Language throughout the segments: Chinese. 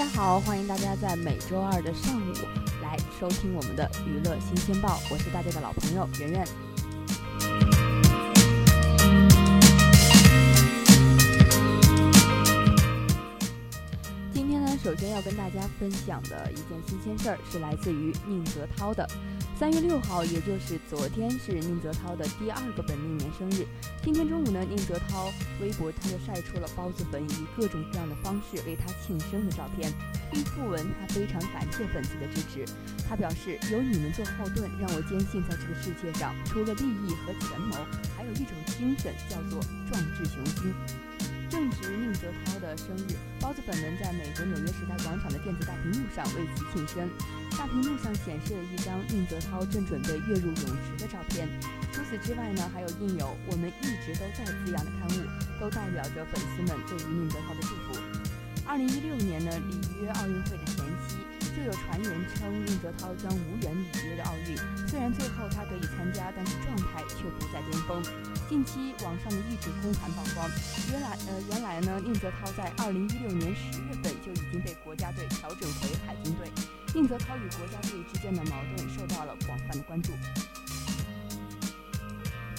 大家好，欢迎大家在每周二的上午来收听我们的娱乐新鲜报，我是大家的老朋友圆圆。大家分享的一件新鲜事儿是来自于宁泽涛的。三月六号，也就是昨天，是宁泽涛的第二个本命年生日。今天中午呢，宁泽涛微博他就晒出了包子粉以各种各样的方式为他庆生的照片，并附文他非常感谢粉丝的支持。他表示：“有你们做后盾，让我坚信在这个世界上，除了利益和权谋，还有一种精神，叫做壮志雄心。”正值宁泽涛的生日，包子粉们在美国纽约时代广场的电子大屏幕上为其庆生。大屏幕上显示了一张宁泽涛正准备跃入泳池的照片。除此之外呢，还有印有“我们一直都在”字样的刊物，都代表着粉丝们对于宁泽涛的祝福。二零一六年呢，里约奥运会的前夕，就有传言称宁泽涛将无缘里约的奥运。虽然最后他得以参加，但是状态却不在巅峰。近期网上的一纸空函曝光，原来呃原来呢，宁泽涛在二零一六年十月份就已经被国家队调整回海军队。宁泽涛与国家队之间的矛盾受到了广泛的关注。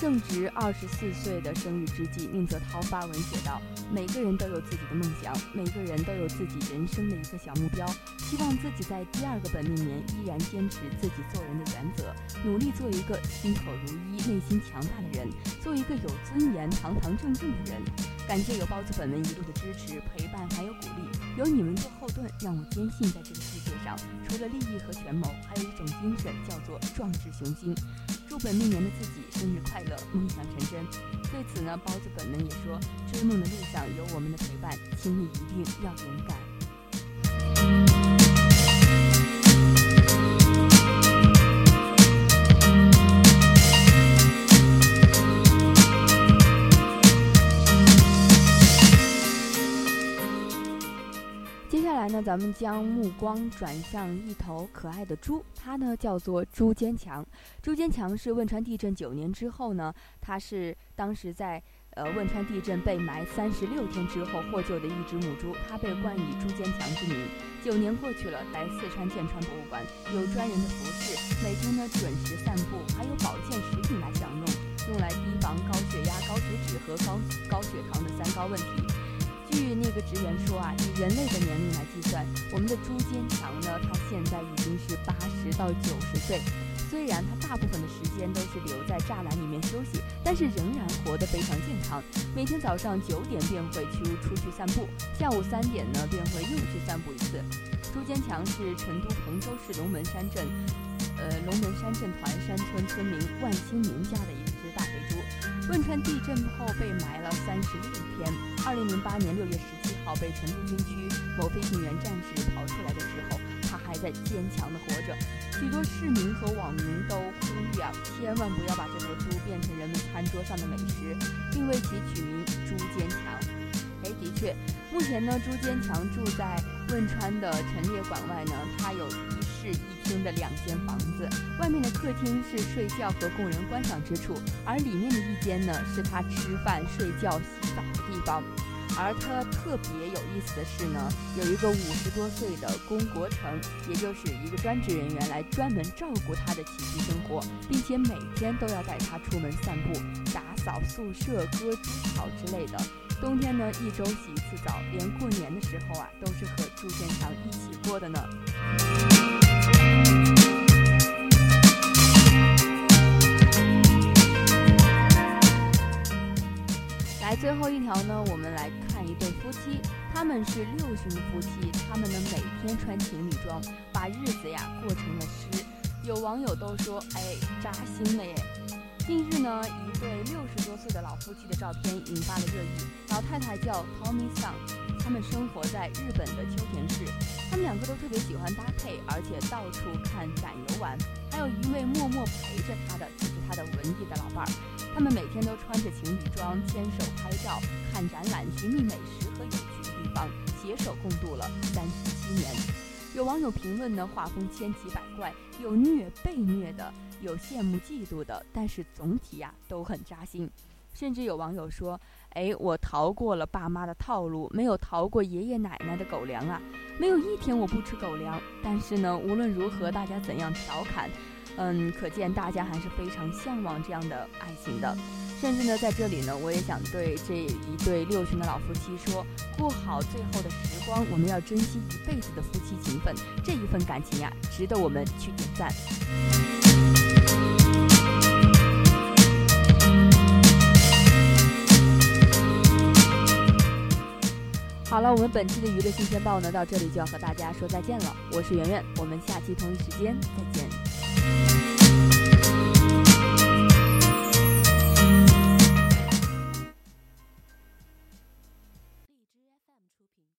正值二十四岁的生日之际，宁泽涛发文写道：“每个人都有自己的梦想，每个人都有自己人生的一个小目标。希望自己在第二个本命年依然坚持自己做人的原则，努力做一个心口如一、内心强大的人，做一个有尊严、堂堂正正的人。感谢有包子粉们一路的支持、陪伴还有鼓励，有你们做后盾，让我坚信在这个世界上，除了利益和权谋，还有一种精神，叫做壮志雄心。”祝本命年的自己生日快乐，梦想成真。对此呢，包子粉们也说，追梦的路上有我们的陪伴，请你一定要勇敢。呢，咱们将目光转向一头可爱的猪，它呢叫做朱坚强。朱坚强是汶川地震九年之后呢，它是当时在呃汶川地震被埋三十六天之后获救的一只母猪，它被冠以朱坚强之名。九年过去了，来四川建川博物馆有专人的服侍，每天呢准时散步，还有保健食品来享用，用来提防高血压、高血脂和高高血糖的三高问题。据那个职员说啊，以人类的年龄来计算，我们的朱坚强呢，他现在已经是八十到九十岁。虽然他大部分的时间都是留在栅栏里面休息，但是仍然活得非常健康。每天早上九点便会去出去散步，下午三点呢便会又去散步一次。朱坚强是成都彭州市龙门山镇，呃龙门山镇团山村村民万兴民家的大肥猪。汶川地震后被埋了三十六天。二零零八年六月十七号被成都军区某飞行员战士刨出来的时候，它还在坚强的活着。许多市民和网民都呼吁啊，千万不要把这头猪变成人们餐桌上的美食，并为其取名猪坚强。哎，的确，目前呢，朱坚强住在汶川的陈列馆外呢，他有一的两间房子，外面的客厅是睡觉和供人观赏之处，而里面的一间呢，是他吃饭、睡觉、洗澡的地方。而他特别有意思的是呢，有一个五十多岁的龚国成，也就是一个专职人员来专门照顾他的起居生活，并且每天都要带他出门散步、打扫宿舍、割猪草之类的。冬天呢，一周洗一次澡，连过年的时候啊，都是和朱建强一起过的呢。来，最后一条呢，我们来看一对夫妻，他们是六旬夫妻，他们呢每天穿情侣装，把日子呀过成了诗。有网友都说，哎，扎心了耶。近日呢，一对六十多岁的老夫妻的照片引发了热议。老太太叫 Tommy Sun，他们生活在日本的秋田市。他们两个都特别喜欢搭配，而且到处看展游玩。还有一位默默陪着他的，就是他的文艺的老伴儿。他们每天都穿着情侣装，牵手拍照、看展览、寻觅美食和有趣的地方，携手共度了三十七年。有网友评论呢，画风千奇百怪，有虐被虐的。有羡慕嫉妒的，但是总体呀都很扎心。甚至有网友说：“哎，我逃过了爸妈的套路，没有逃过爷爷奶奶的狗粮啊！没有一天我不吃狗粮。”但是呢，无论如何，大家怎样调侃，嗯，可见大家还是非常向往这样的爱情的。甚至呢，在这里呢，我也想对这一对六旬的老夫妻说：过好最后的时光，我们要珍惜一辈子的夫妻情分，这一份感情呀，值得我们去点赞。好了，我们本期的娱乐新鲜报呢，到这里就要和大家说再见了。我是圆圆，我们下期同一时间再见。Thank you.